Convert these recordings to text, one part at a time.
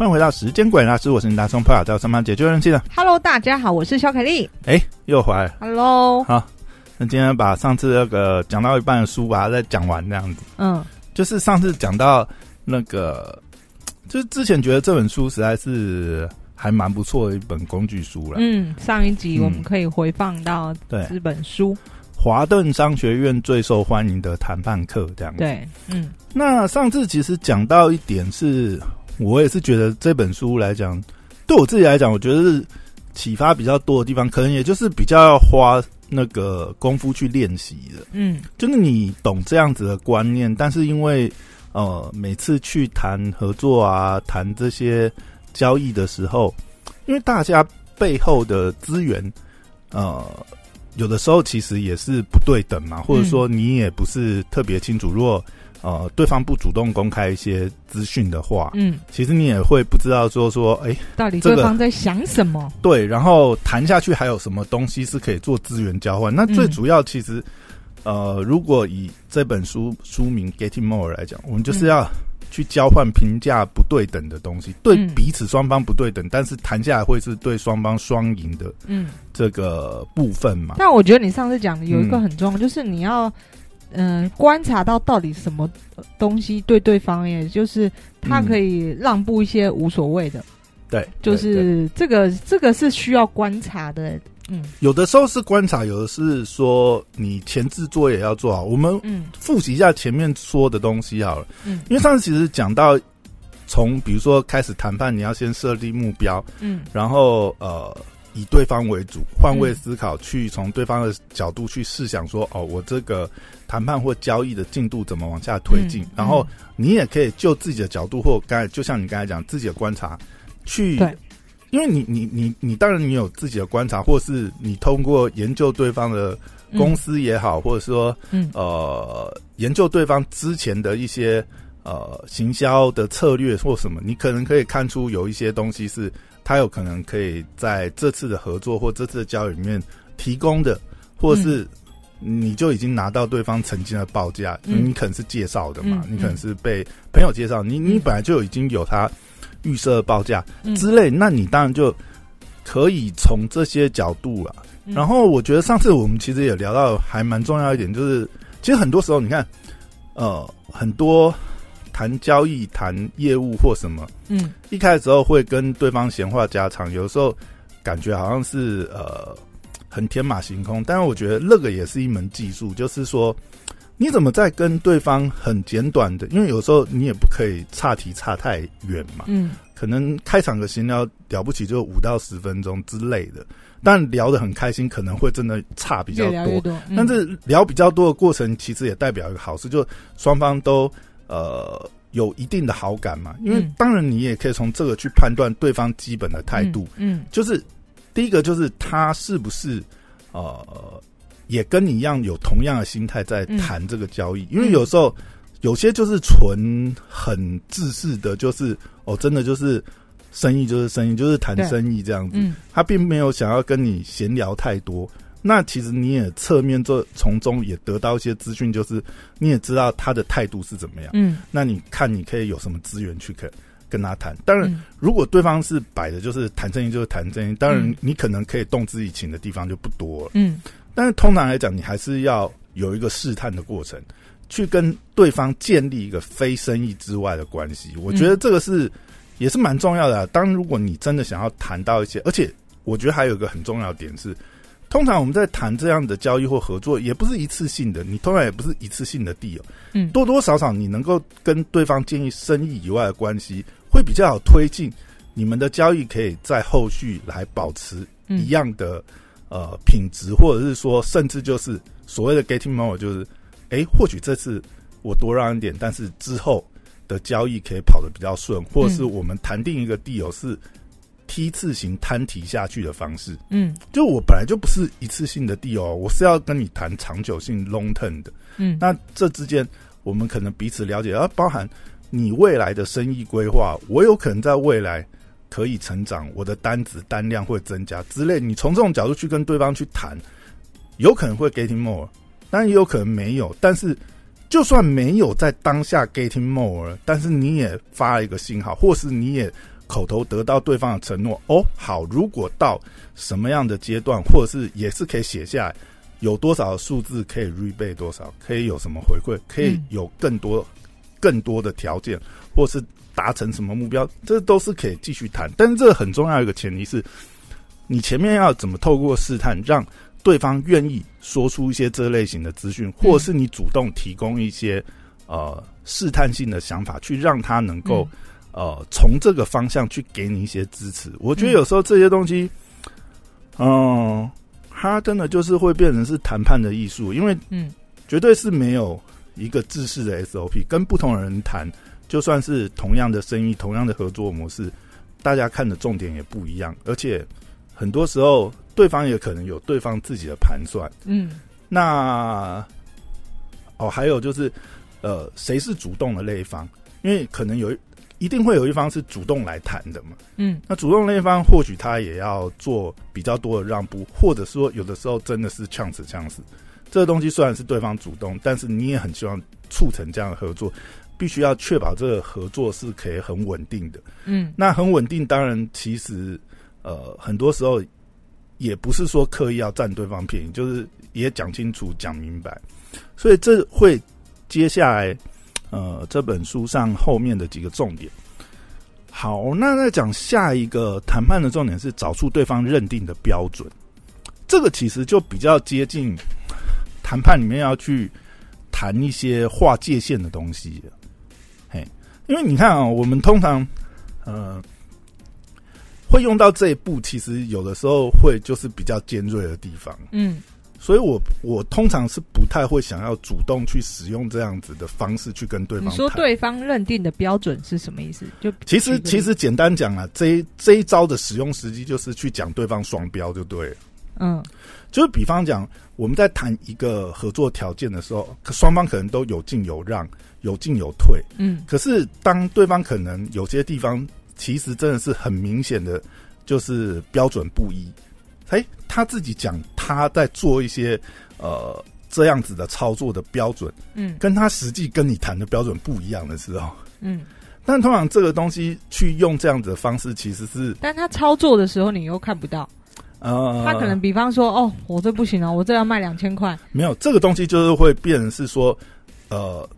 欢迎回到时间鬼大师，我是你大松破亚在上班解救人气的。Hello，大家好，我是肖凯丽。哎，又回来了。Hello，好，那今天把上次那个讲到一半的书把它再讲完，这样子。嗯就是上次讲到那个，就是之前觉得这本书实在是还蛮不错的一本工具书了。嗯，上一集嗯我们可以回放到对，这本书。华顿商学院最受欢迎的谈判课这样子。对，嗯那上次其实讲到一点是，我也是觉得这本书来讲，对我自己来讲，我觉得是启发比较多的地方，可能也就是比较要花那个功夫去练习的。嗯就是你懂这样子的观念，但是因为呃每次去谈合作啊，谈这些交易的时候，因为大家背后的资源，呃，有的时候其实也是不对等嘛，或者说你也不是特别清楚，如果呃对方不主动公开一些资讯的话，嗯，其实你也会不知道说说，哎、到底对方在想什么？对，然后谈下去还有什么东西是可以做资源交换？那最嗯主要其实，呃，如果以这本书书名《Getting More》来讲，我们就是要去交换评价不对等的东西，对嗯彼此双方不对等，但是谈下来会是对双方双赢的嗯，这个部分嘛？那我觉得你上次讲的有一个嗯很重要，就是你要嗯、呃观察到到底什么东西对对方，也就是他嗯可以让步一些无所谓的，对，就是这个这个是需要观察的。嗯。有的时候是观察，有的是说你前置作业要做好。我们嗯。复习一下前面说的东西好了。嗯。因为上次其实讲到，从比如说开始谈判，你要先设立目标，嗯。然后呃以对方为主，换位思考，去从对方的角度去试想说，哦，我这个谈判或交易的进度怎么往下推进，嗯然后你也可以就自己的角度或刚才就像你刚才讲自己的观察去。因为你你你你当然你有自己的观察，或是你通过研究对方的公司也好，或者说嗯。呃研究对方之前的一些呃行销的策略或什么，你可能可以看出有一些东西是他有可能可以在这次的合作或这次的交易里面提供的，或是你就已经拿到对方曾经的报价，嗯。你可能是介绍的嘛，嗯你可能是被朋友介绍，你你嗯本来就已经有他预设的报价嗯。之类，那你当然就可以从这些角度啦。嗯。然后我觉得上次我们其实也聊到还蛮重要一点，就是其实很多时候你看，呃，很多谈交易、谈业务或什么，嗯。一开始时候会跟对方闲话家常，有的时候感觉好像是呃很天马行空，但是我觉得那个也是一门技术，就是说你怎么在跟对方很简短的，因为有时候你也不可以差题差太远嘛，嗯。可能开场的闲聊了不起就五到十分钟之类的，但聊得很开心，可能会真的差比较多。越越多，嗯。但是聊比较多的过程，其实也代表一个好事，就双方都呃有一定的好感嘛。因为嗯当然你也可以从这个去判断对方基本的态度，嗯就是第一个就是他是不是呃也跟你一样有同样的心态在谈这个交易，因为有时候有些就是纯很自私的，就是哦真的就是生意就是生意，就是谈生意这样子。嗯他并没有想要跟你闲聊太多。那其实你也侧面这从中也得到一些资讯，就是你也知道他的态度是怎么样。嗯那你看你可以有什么资源去可跟他谈。当然，嗯如果对方是摆的就是谈生意就是谈生意，当然嗯你可能可以动之以情的地方就不多了。嗯但是通常来讲，你还是要有一个试探的过程，去跟对方建立一个非生意之外的关系。我觉得这个是、也是蛮重要的、啊。当如果你真的想要谈到一些，而且我觉得还有一个很重要的点是，通常我们在谈这样的交易或合作，也不是一次性的，你通常也不是一次性的地哦，嗯。多多少少你能够跟对方建立生意以外的关系，会比较好推进你们的交易，可以在后续来保持嗯。一样的、呃品质，或者是说，甚至就是所谓的 getting more，就是诶，或许这次我多让一点，但是之后的交易可以跑得比较顺，或者是我们谈定一个地有是梯次型摊提下去的方式。嗯就我本来就不是一次性的地哦，我是要跟你谈长久性 long term 的。嗯那这之间，我们可能彼此了解，而包含你未来的生意规划，我有可能在未来可以成长，我的单子单量会增加之类。你从这种角度去跟对方去谈，有可能会 getting more，但也有可能没有。但是就算没有在当下 getting more，但是你也发了一个信号，或是你也口头得到对方的承诺。哦，好，如果到什么样的阶段，或者是也是可以写下来，有多少数字可以 rebate 多少，可以有什么回馈，可以有更多更多的条件，或是达成什么目标，这都是可以继续谈。但是这很重要一个前提是，你前面要怎么透过试探让对方愿意说出一些这类型的资讯，或者是你主动提供一些呃试探性的想法，去让他能够呃从这个方向去给你一些支持。我觉得有时候这些东西，嗯，它真的就是会变成是谈判的艺术，因为嗯绝对是没有一个制式的 SOP，跟不同的人谈，就算是同样的生意、同样的合作模式，大家看的重点也不一样，而且很多时候对方也可能有对方自己的盘算。嗯那哦，还有就是，呃，谁是主动的那一方？因为可能有一一定会有一方是主动来谈的嘛。嗯那主动那一方或许他也要做比较多的让步，或者说有的时候真的是呛死呛死。这个东西虽然是对方主动，但是你也很希望促成这样的合作，必须要确保这个合作是可以很稳定的。嗯那很稳定，当然其实呃很多时候也不是说刻意要占对方便宜，就是也讲清楚、讲明白。所以这会接下来呃这本书上后面的几个重点。好，那再讲下一个谈判的重点是找出对方认定的标准。这个其实就比较接近谈判里面要去谈一些划界限的东西。嘿，因为你看啊、我们通常呃会用到这一步，其实有的时候会就是比较尖锐的地方。嗯所以我我通常是不太会想要主动去使用这样子的方式去跟对方你。说对方认定的标准是什么意思？就其实其实简单讲啊，这一这一招的使用时机就是去讲对方双标就对了。嗯就是比方讲，我们在谈一个合作条件的时候，可双方可能都有进有让，有进有退。嗯可是当对方可能有些地方其实真的是很明显的，就是标准不一。哎，他自己讲他在做一些呃这样子的操作的标准，嗯。跟他实际跟你谈的标准不一样的时候，嗯，但通常这个东西去用这样子的方式，其实是但他操作的时候你又看不到，呃，他可能比方说，哦，我这不行啊，我这要卖两千块，没有这个东西，就是会变成是说，呃，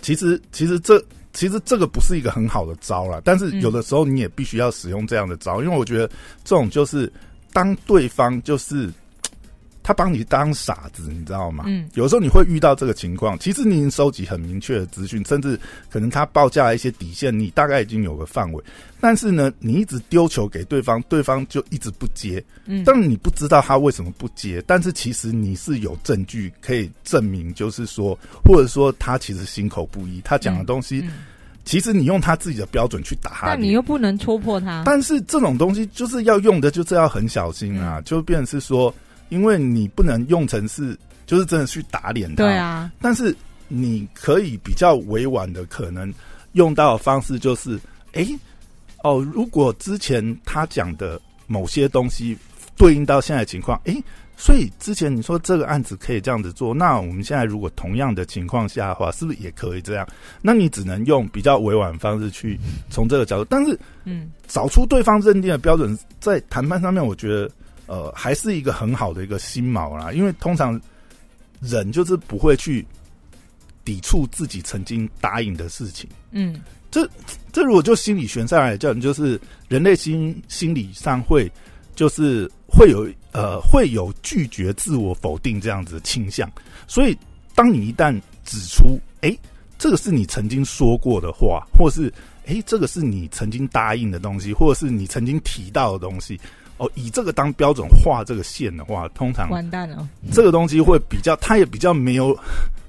其实其实这其实这个不是一个很好的招啦，但是嗯。有的时候你也必须要使用这样的招，因为我觉得这种就是当对方就是他帮你当傻子，你知道吗？嗯。有时候你会遇到这个情况，其实你已经收集很明确的资讯，甚至可能他报价一些底线，你大概已经有个范围，但是呢，你一直丢球给对方，对方就一直不接，嗯，但你不知道他为什么不接，但是其实你是有证据可以证明，就是说，或者说他其实心口不一，他讲的东西，嗯其实你用他自己的标准去打他，但你又不能戳破他，但是这种东西就是要用的，就是要很小心嗯。啊，就变成是说，因为你不能用成是，就是真的去打脸他，对啊，但是你可以比较委婉的可能用到的方式就是，诶，哦，如果之前他讲的某些东西对应到现在的情况，诶，所以之前你说这个案子可以这样子做，那我们现在如果同样的情况下的话，是不是也可以这样？那你只能用比较委婉的方式去从这个角度，但是嗯。找出对方认定的标准，在谈判上面，我觉得呃还是一个很好的一个心锚啦。因为通常人就是不会去抵触自己曾经答应的事情。嗯这这如果就心理学上来讲，就是人类心心理上会就是会有呃会有拒绝自我否定这样子的倾向。所以当你一旦指出，哎，这个是你曾经说过的话，或是哎，这个是你曾经答应的东西，或者是你曾经提到的东西，哦，以这个当标准画这个线的话，通常完蛋了，这个东西会比较，他也比较没有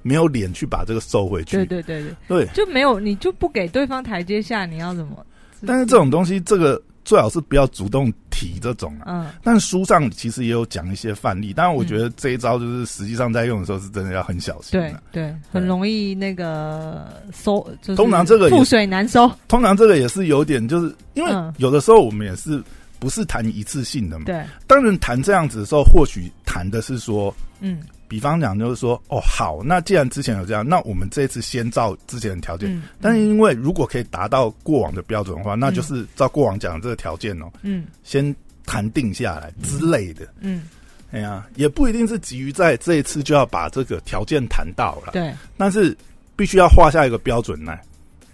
没有脸去把这个收回去。对对对对，对就没有你就不给对方台阶下，你要怎么？但是这种东西，这个最好是不要主动提这种啊。嗯但书上其实也有讲一些范例，当然我觉得这一招就是实际上在用的时候是真的要很小心对的。对，很容易那个收，就是通常这个覆水难收，通常这个也是有点，就是因为嗯有的时候我们也是不是谈一次性的嘛。对，当然谈这样子的时候，或许谈的是说，嗯。比方讲就是说，哦，好，那既然之前有这样，那我们这次先照之前的条件。嗯，但是因为如果可以达到过往的标准的话，那就是照过往讲的这个条件哦，嗯。先谈定下来之类的。嗯，哎呀，也不一定是急于在这一次就要把这个条件谈到了，对，但是必须要画下一个标准来，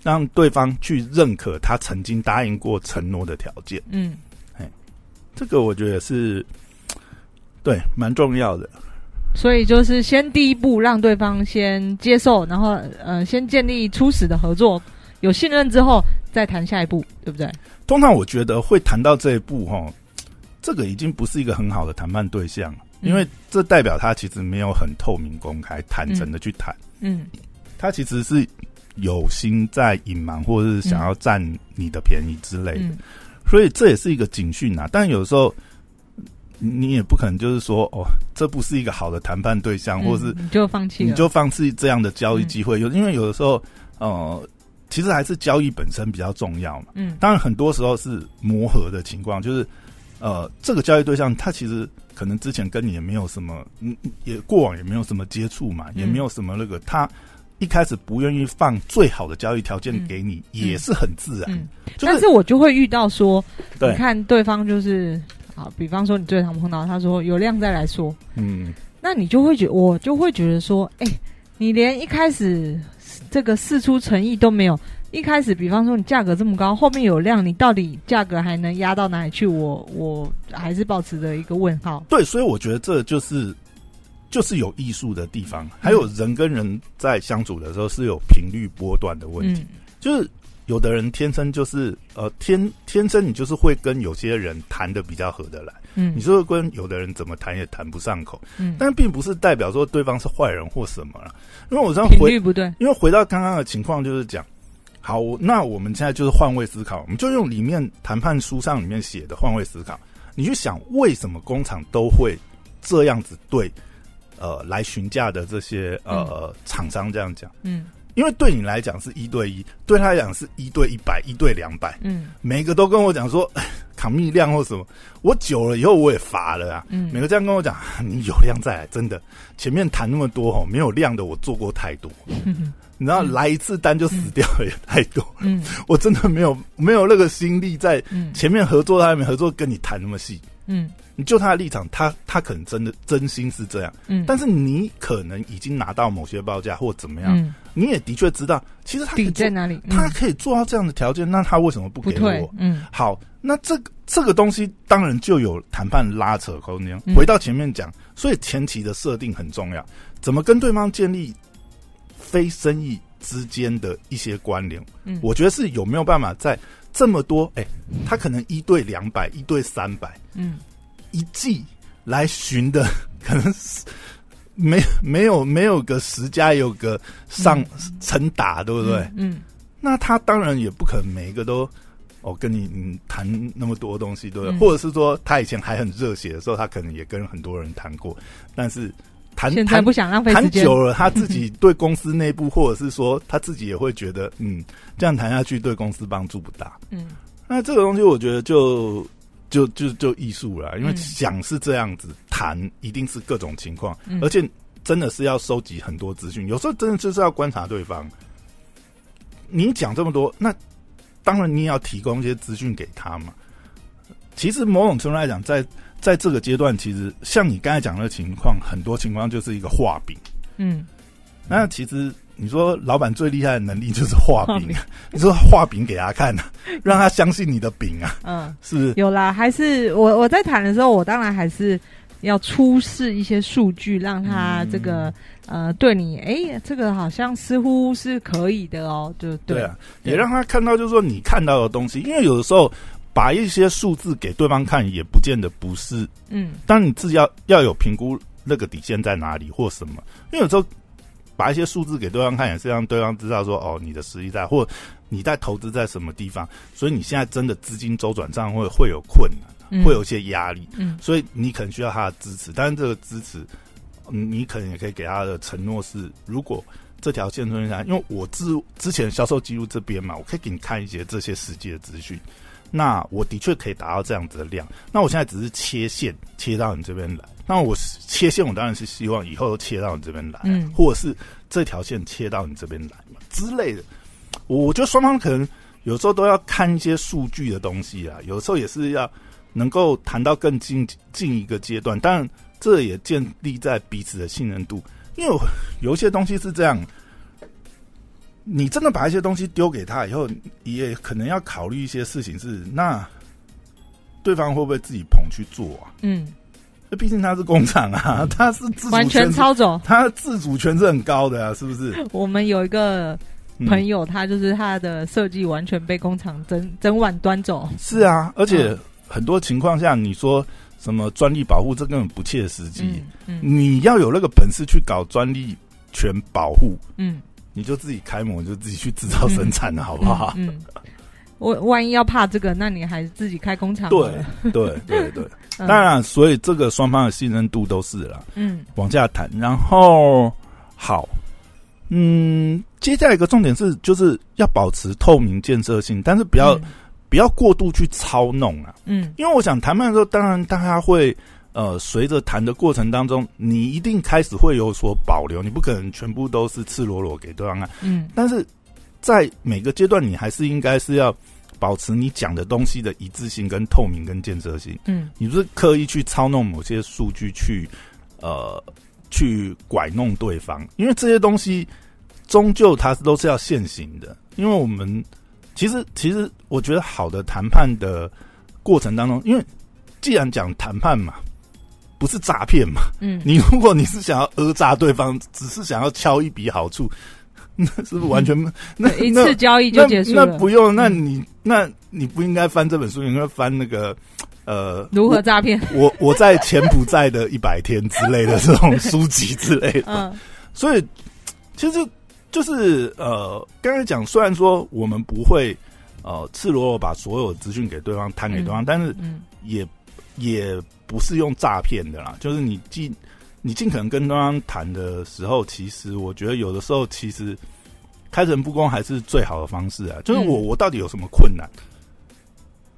让对方去认可他曾经答应过承诺的条件。嗯这个我觉得是 对蛮重要的。所以就是先第一步让对方先接受，然后呃先建立初始的合作，有信任之后再谈下一步，对不对？通常我觉得会谈到这一步，哈，这个已经不是一个很好的谈判对象，因为这代表他其实没有很透明、公开、坦诚的去谈，嗯他其实是有心在隐瞒，或者是想要占你的便宜之类的。嗯所以这也是一个警讯啊。但有时候你也不可能就是说，哦，这不是一个好的谈判对象，或者是嗯你就放弃了，你就放弃这样的交易机会。有因为有的时候，呃，其实还是交易本身比较重要嘛。嗯当然，很多时候是磨合的情况，就是呃，这个交易对象他其实可能之前跟你也没有什么，嗯，也过往也没有什么接触嘛，也没有什么那个他。一开始不愿意放最好的交易条件给你，也是很自然。嗯，就是但是我就会遇到说，你看对方就是啊，比方说你最常碰到他说有量再来说，嗯，那你就会觉我就会觉得说，哎、你连一开始这个事出诚意都没有，一开始比方说你价格这么高，后面有量，你到底价格还能压到哪里去？我我还是保持着一个问号。对，所以我觉得这就是就是有艺术的地方，还有人跟人在相处的时候是有频率波段的问题，嗯。就是有的人天生就是呃天天生你就是会跟有些人谈的比较合得来，嗯。你说跟有的人怎么谈也谈不上口，嗯，但并不是代表说对方是坏人或什么了，因为我这样频回率不对，因为回到刚刚的情况，就是讲，好，那我们现在就是换位思考，我们就用里面谈判书上里面写的换位思考，你去想为什么工厂都会这样子对，呃，来询价的这些呃厂商这样讲，嗯。因为对你来讲是一对一，对他来讲是一对一百，一对两百，嗯。每个都跟我讲说，哎 扛蜜量或什么，我久了以后我也乏了啊，嗯。每个这样跟我讲，你有量再来，真的，前面谈那么多哦，没有量的我做过太多。嗯你知道来一次单就死掉了也太多，嗯。我真的没有没有那个心力在嗯。前面合作，他还没合作跟你谈那么细。嗯你就他的立场，他他可能真的真心是这样，嗯，但是你可能已经拿到某些报价或怎么样，嗯你也的确知道，其实他可以做底在哪里？嗯他可以做到这样的条件，那他为什么不给我？，嗯好，那这个这个东西当然就有谈判拉扯空间。嗯回到前面讲，所以前期的设定很重要，怎么跟对方建立非生意之间的一些关联？嗯，我觉得是有没有办法在这么多，哎、他可能一对两百，一对三百，嗯一季来寻的，可能是没没有没有个十家，有个上成打，对不对？嗯那他当然也不可能每一个都哦跟你嗯谈那么多东西，对不对？嗯或者是说他以前还很热血的时候，他可能也跟很多人谈过，但是谈嗯，现在谈不想浪费谈久了，他自己对公司内部，或者是说他自己也会觉得，嗯，这样谈下去对公司帮助不大。嗯那这个东西，我觉得就就就就艺术了，因为嗯想是这样子谈，一定是各种情况，嗯而且真的是要收集很多资讯，有时候真的就是要观察对方。你讲这么多，那当然你也要提供一些资讯给他嘛。其实某种程度来讲，在在这个阶段，其实像你刚才讲的情况，很多情况就是一个画饼。嗯那其实你说老板最厉害的能力就是画画饼，你说画饼给他看啊，让他相信你的饼啊，嗯。是？有啦，还是我我在谈的时候，我当然还是要出示一些数据，让他这个、嗯呃对你，哎、这个好像似乎是可以的哦，就对对啊，对也让他看到，就是说你看到的东西，因为有的时候把一些数字给对方看，也不见得不是。嗯当然你自己要要有评估那个底线在哪里或什么，因为有时候把一些数字给对方看，也是让对方知道说，哦，你的实力在，或你在投资在什么地方，所以你现在真的资金周转上会会有困难，嗯会有一些压力。嗯所以你可能需要他的支持，但是这个支持，嗯你可能也可以给他的承诺是，如果这条线顺下，因为我之之前销售记录这边嘛，我可以给你看一些这些实际的资讯。那我的确可以达到这样子的量。那我现在只是切线切到你这边来，那我切线我当然是希望以后都切到你这边来，嗯或者是这条线切到你这边来嘛之类的。我我觉得双方可能有时候都要看一些数据的东西啊，有时候也是要能够谈到更进进一个阶段，当然这也建立在彼此的信任度，因为有有一些东西是这样。你真的把一些东西丢给他以后，也可能要考虑一些事情是，那对方会不会自己捧去做啊？嗯，那毕竟他是工厂啊，他是自主完全权，操走。他自主权是很高的啊，是不是？我们有一个嗯朋友，他就是他的设计完全被工厂整整晚端走。是啊，而且嗯很多情况下，你说什么专利保护，这根本不切实际。嗯嗯你要有那个本事去搞专利权保护，嗯，你就自己开模，就自己去制造生产了，好不好？嗯，嗯我万一要怕这个，那你还是自己开工厂好对了。对 对对，嗯当然，所以这个双方的信任度都是了。嗯往下谈。然后好，嗯，接下来一个重点是，就是要保持透明、建设性，但是不要、不要过度去操弄啊。嗯因为我想谈判的时候，当然大家会呃，随着谈的过程当中，你一定开始会有所保留，你不可能全部都是赤裸裸给对方看。嗯但是在每个阶段，你还是应该是要保持你讲的东西的一致性、跟透明、跟建设性。嗯你不是刻意去操弄某些数据去呃去拐弄对方，因为这些东西终究它都是要现行的。因为我们其实其实我觉得好的谈判的过程当中，因为既然讲谈判嘛，不是诈骗嘛，嗯，你如果你是想要讹诈对方，只是想要敲一笔好处，那是不是完全那一次交易就结束了。那那不用，那嗯你那你不应该翻这本书，你应该翻那个呃，如何诈骗？我我在柬埔寨的一百天之类的这种书籍之类的。嗯所以其实就是呃，刚才讲，虽然说我们不会呃赤裸裸把所有资讯给对方摊给对方，嗯但是嗯也也不是用诈骗的啦，就是你尽你尽可能跟对方谈的时候，其实我觉得有的时候其实开诚布公还是最好的方式啊。就是我、嗯我到底有什么困难，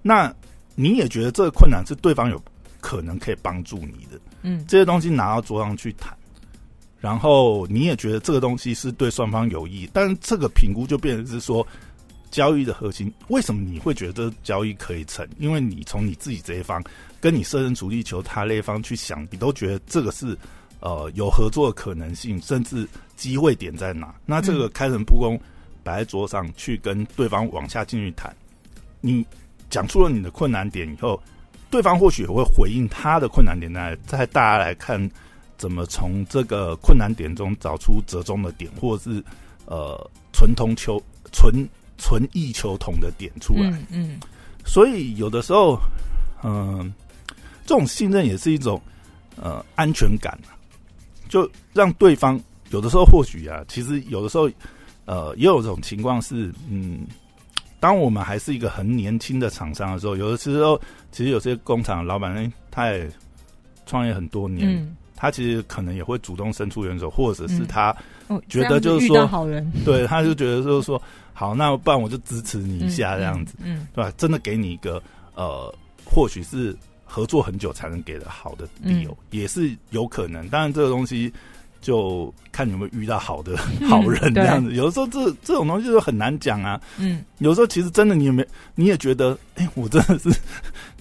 那你也觉得这个困难是对方有可能可以帮助你的，嗯这些东西拿到桌上去谈。然后你也觉得这个东西是对双方有益，但是这个评估就变成是说，交易的核心为什么你会觉得交易可以成？因为你从你自己这一方跟你设身处地求他那一方去想，你都觉得这个是呃有合作的可能性，甚至机会点在哪？那这个开诚布公摆在桌上去跟对方往下进去谈，你讲出了你的困难点以后，对方或许也会回应他的困难点来，再大家来看怎么从这个困难点中找出折中的点，或者是呃纯同求纯纯异求同的点出来。嗯嗯。所以有的时候，嗯、这种信任也是一种呃安全感啊，就让对方有的时候或许啊，其实有的时候呃也有种情况是，嗯，当我们还是一个很年轻的厂商的时候，有的时候其实有些工厂的老板，哎，他也创业很多年，嗯，他其实可能也会主动伸出援手，或者是嗯他、哦，觉得就是说到好人 对他就觉得就是说，好，那不然我就支持你一下这样子。，嗯对吧？真的给你一个呃，或许是合作很久才能给的好的理由，也是有可能。当然，这个东西就看你有没有遇到好的好人嗯这样子。有的时候这这种东西就很难讲啊。嗯有时候其实真的你有没有，你也觉得，哎、我真的是，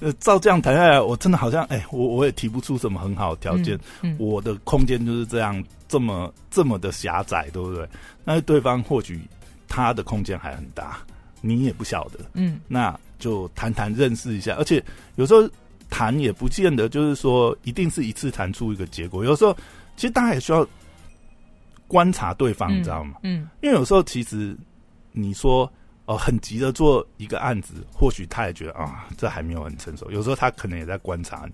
呃，照这样谈下来，我真的好像，哎、我我也提不出什么很好的条件。嗯，嗯我的空间就是这样，这么这么的狭窄，对不对？那对方或许他的空间还很大，你也不晓得。嗯那就谈谈认识一下，而且有时候谈也不见得就是说一定是一次谈出一个结果，有时候其实大家也需要观察对方，你知道吗？嗯。因为有时候其实你说哦、很急的做一个案子，或许他也觉得啊这还没有很成熟，有时候他可能也在观察你，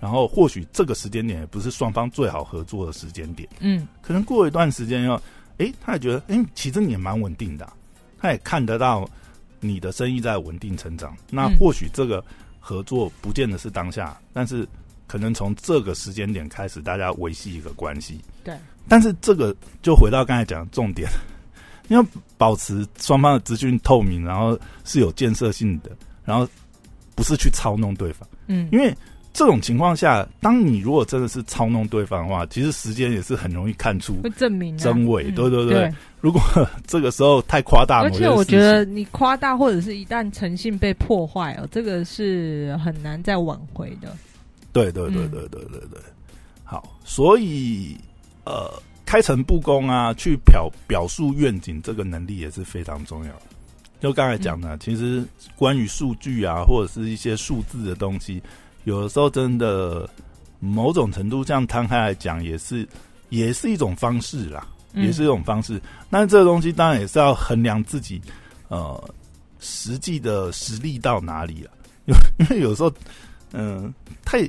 然后或许这个时间点也不是双方最好合作的时间点，嗯。可能过一段时间要，诶，他也觉得，诶，其实你也蛮稳定的啊、他也看得到你的生意在稳定成长。那嗯。或许这个合作不见得是当下，但是可能从这个时间点开始，大家维系一个关系。对，但是这个就回到刚才讲的重点，你要保持双方的资讯透明，然后是有建设性的，然后不是去操弄对方，嗯，因为这种情况下，当你如果真的是操弄对方的话，其实时间也是很容易看出会证明啊真伪，嗯对对对。对，如果这个时候太夸大而且我觉得你夸大或者是一旦诚信被破坏哦，这个是很难再挽回的。对对对嗯对对对对，好，所以呃，开诚布公啊，去表表述愿景，这个能力也是非常重要的。就刚才讲的，其实关于数据啊，或者是一些数字的东西，有的时候真的某种程度上摊开来讲，也是也是一种方式啦，嗯也是一种方式。那这个东西当然也是要衡量自己呃实际的实力到哪里啊，因为因为有时候嗯、太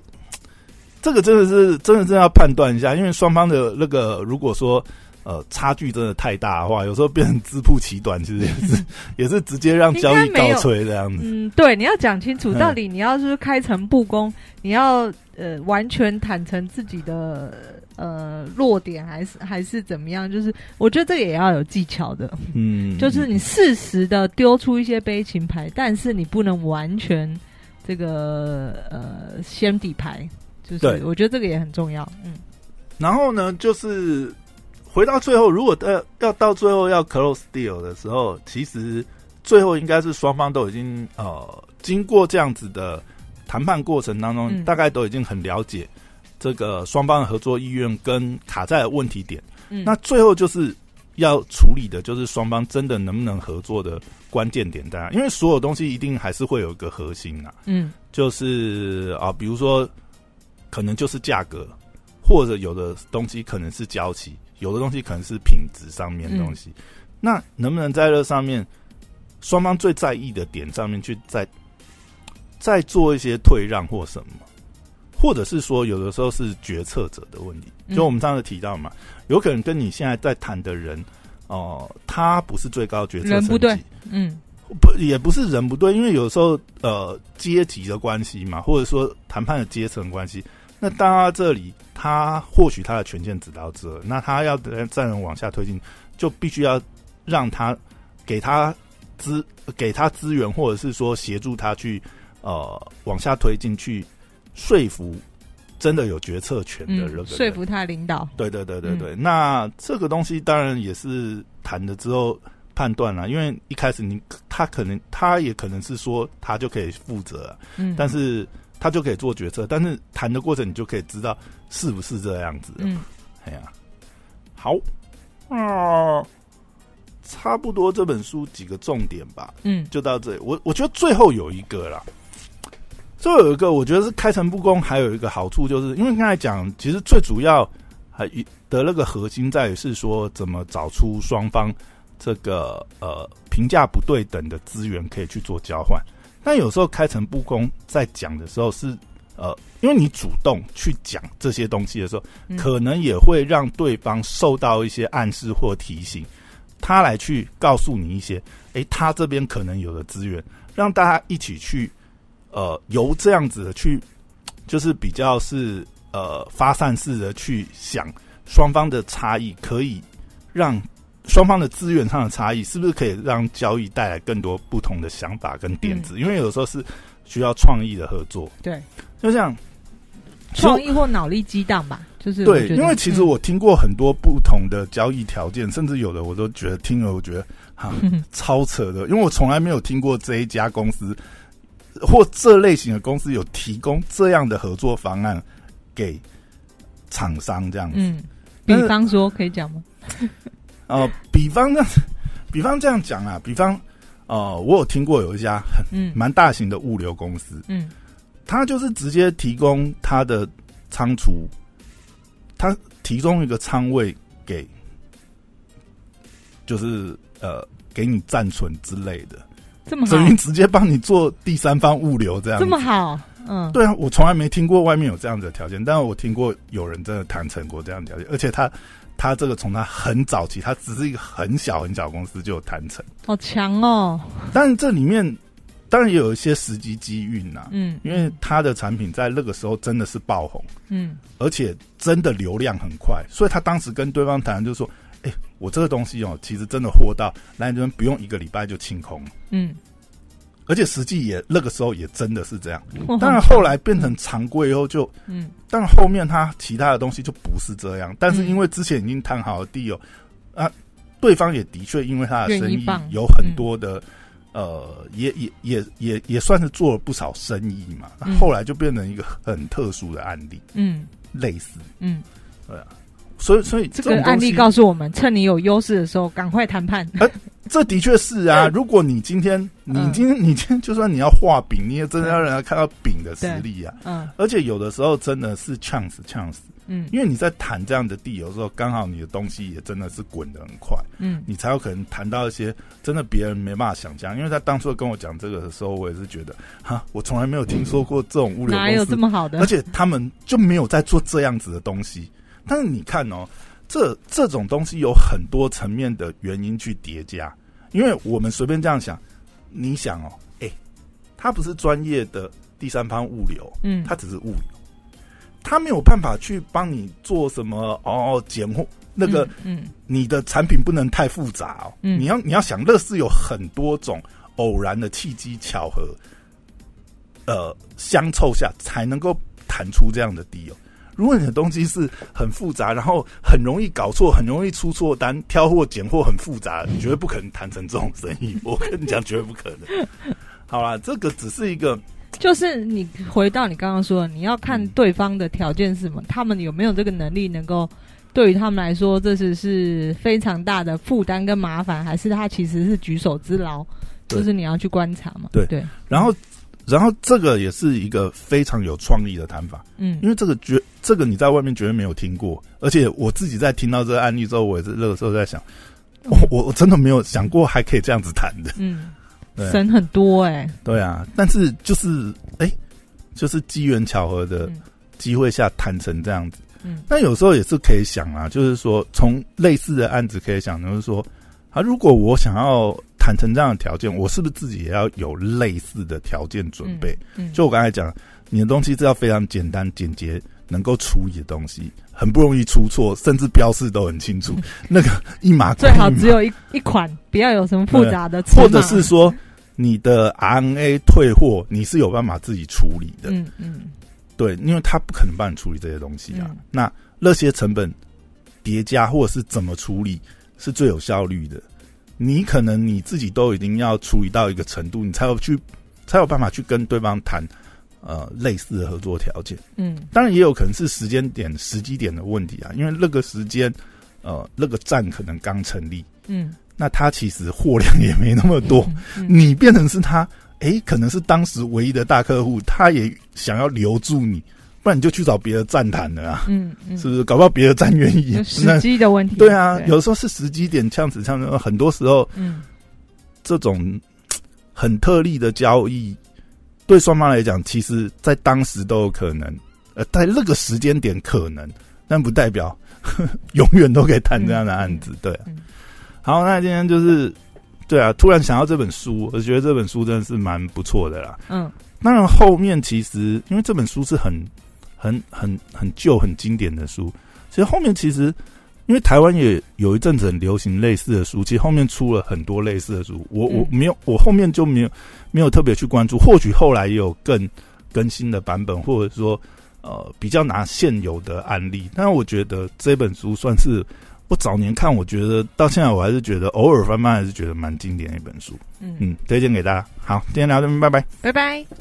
这个真的是真的是要判断一下，因为双方的那个如果说呃差距真的太大的话，有时候变成自曝其短，其实也是 也是直接让交易告吹这样子。嗯，对，你要讲清楚，嗯到底你要是开诚布公，你要呃完全坦诚自己的呃弱点，还是还是怎么样？就是我觉得这个也要有技巧的，嗯，就是你适时的丢出一些悲情牌，但是你不能完全这个呃先底牌，就是对我觉得这个也很重要。嗯然后呢，就是回到最后，如果要要到最后要 close deal 的时候，其实最后应该是双方都已经呃经过这样子的谈判过程当中，嗯大概都已经很了解这个双方的合作意愿跟卡在的问题点。嗯，那最后就是要处理的，就是双方真的能不能合作的关键点大家？因为所有东西一定还是会有一个核心啊，嗯就是啊，比如说可能就是价格，或者有的东西可能是交期，有的东西可能是品质上面的东西。那能不能在这上面，双方最在意的点上面去再再做一些退让或什么？或者是说，有的时候是决策者的问题，嗯。就我们上次提到嘛，有可能跟你现在在谈的人，哦、他不是最高决策层级。人不对嗯。不也不是人不对，因为有时候呃阶级的关系嘛，或者说谈判的阶层关系，那到他这里，他或许他的权限只到这，那他要再往下推进，就必须要让他给他资给他资源，或者是说协助他去呃往下推进，去说服真的有决策权的人说服他领导。对对对对对，那这个东西当然也是谈了之后判断了，因为一开始你他可能他也可能是说他就可以负责啊，嗯，但是他就可以做决策，但是谈的过程你就可以知道是不是这样子。嗯哎呀，好啊，差不多这本书几个重点吧，嗯就到这里。我我觉得最后有一个啦，最后有一个，我觉得是开诚布公，还有一个好处，就是因为刚才讲，其实最主要还一的那个核心在于是说，怎么找出双方这个呃评价不对等的资源可以去做交换。但有时候开诚布公在讲的时候是呃，因为你主动去讲这些东西的时候，嗯。可能也会让对方受到一些暗示或提醒，他来去告诉你一些，诶，他这边可能有的资源，让大家一起去，呃，由这样子的去，就是比较是呃发散式的去想双方的差异，可以让双方的资源上的差异，是不是可以让交易带来更多不同的想法跟点子？因为有时候是需要创意的合作，对，就像创意或脑力激荡吧，就是对，因为其实嗯我听过很多不同的交易条件，甚至有的我都觉得听了，我觉得哈 超扯的，因为我从来没有听过这一家公司或这类型的公司有提供这样的合作方案给厂商这样子。嗯，比方说可以讲吗？呃，比方呢，比方这样讲啊，比方呃，我有听过有一家很嗯。蛮大型的物流公司，嗯。他就是直接提供他的仓储，他提供一个仓位给，就是呃给你暂存之类的，这么好，等于直接帮你做第三方物流这样。这么好，嗯，对啊，我从来没听过外面有这样子的条件，但是我听过有人真的谈成过这样的条件，而且他他这个从他很早期，他只是一个很小很小公司就有谈成，好强哦，但是这里面当然也有一些时机机运呐、嗯，因为他的产品在那个时候真的是爆红，嗯。而且真的流量很快，所以他当时跟对方谈，就是说，哎、我这个东西哦，其实真的货到来你这边不用一个礼拜就清空。了，嗯而且实际也那个时候也真的是这样。哇当然后来变成常规以后就，嗯当然后面他其他的东西就不是这样。但是因为之前已经谈好了地友啊，对方也的确因为他的生意有很多的。呃，也也也也也算是做了不少生意嘛，嗯后来就变成一个很特殊的案例，嗯类似，嗯，对所以所以这个案例。告诉我们，趁你有优势的时候，赶快谈判。这的确是啊，如果你今天，你嗯今天，你今天就算你要画饼，你也真的要让人家看到饼的实力啊。嗯而且有的时候真的是呛死呛死，嗯因为你在谈这样的地，有时候刚好你的东西也真的是滚得很快，嗯你才有可能谈到一些真的别人没办法想象。因为他当初跟我讲这个的时候，我也是觉得，哈，我从来没有听说过这种物流哪有公司，这么好的？而且他们就没有在做这样子的东西。但是你看哦，这这种东西有很多层面的原因去叠加，因为我们随便这样想，你想哦，哎、他不是专业的第三方物流，嗯他只是物流，他没有办法去帮你做什么哦，拣货那个。嗯你的产品不能太复杂哦。嗯你要你要想，乐视有很多种偶然的契机巧合，呃，相凑下才能够弹出这样的地哦。如果你的东西是很复杂，然后很容易搞错，很容易出错单，挑货拣货很复杂，你绝对不可能谈成这种生意。我跟你讲，绝对不可能。好啦，这个只是一个就是你回到你刚刚说的，你要看对方的条件是什么，他们有没有这个能力能够。对于他们来说，这是是非常大的负担跟麻烦，还是他其实是举手之劳？就是你要去观察嘛。对对，然后，然后这个也是一个非常有创意的谈法。嗯。因为这个绝这个你在外面绝对没有听过，而且我自己在听到这个案例之后，我也是那个时候在想，我我我真的没有想过还可以这样子谈的，嗯，对。省很多哎、对啊，但是就是哎、就是机缘巧合的嗯。机会下谈成这样子，嗯。那有时候也是可以想啊，就是说从类似的案子可以想，就是说啊，如果我想要谈成这样的条件，我是不是自己也要有类似的条件准备？嗯，就我刚才讲，你的东西是要非常简单、简洁，能够处理的东西，很不容易出错，甚至标示都很清楚。那个一码最好只有一一款，不要有什么复杂的或者是说你的 RNA 退货，你是有办法自己处理的。嗯嗯对，因为他不可能帮你处理这些东西啊。嗯那那些成本叠加或者是怎么处理是最有效率的。你可能你自己都已经要处理到一个程度，你才有去才有办法去跟对方谈呃类似的合作条件。嗯。当然也有可能是时间点、时机点的问题啊，因为那个时间呃那个站可能刚成立，嗯，那他其实货量也没那么多，嗯，嗯。你变成是他，诶，可能是当时唯一的大客户，他也想要留住你，不然你就去找别的站谈了啊，嗯嗯，是不是？搞不好别的站愿意，时机的问题。对啊，有时候是时机点，这样子，这样子，很多时候嗯。这种很特例的交易，对双方来讲，其实在当时都有可能，呃，在那个时间点可能，但不代表 永远都可以谈这样的案子，对好，那今天就是，对啊，突然想到这本书，我觉得这本书真的是蛮不错的啦。嗯。当然，后面其实因为这本书是很、很、很、很旧、很经典的书，其实后面其实因为台湾也有一阵子很流行类似的书，其实后面出了很多类似的书。我我嗯没有，我后面就没有没有特别去关注，或许后来也有更更新的版本，或者说呃比较拿现有的案例。但是我觉得这本书算是我早年看，我觉得到现在我还是觉得偶尔翻翻还是觉得蛮经典的一本书。嗯，嗯，推荐给大家。好，今天聊到这边，拜拜。拜拜。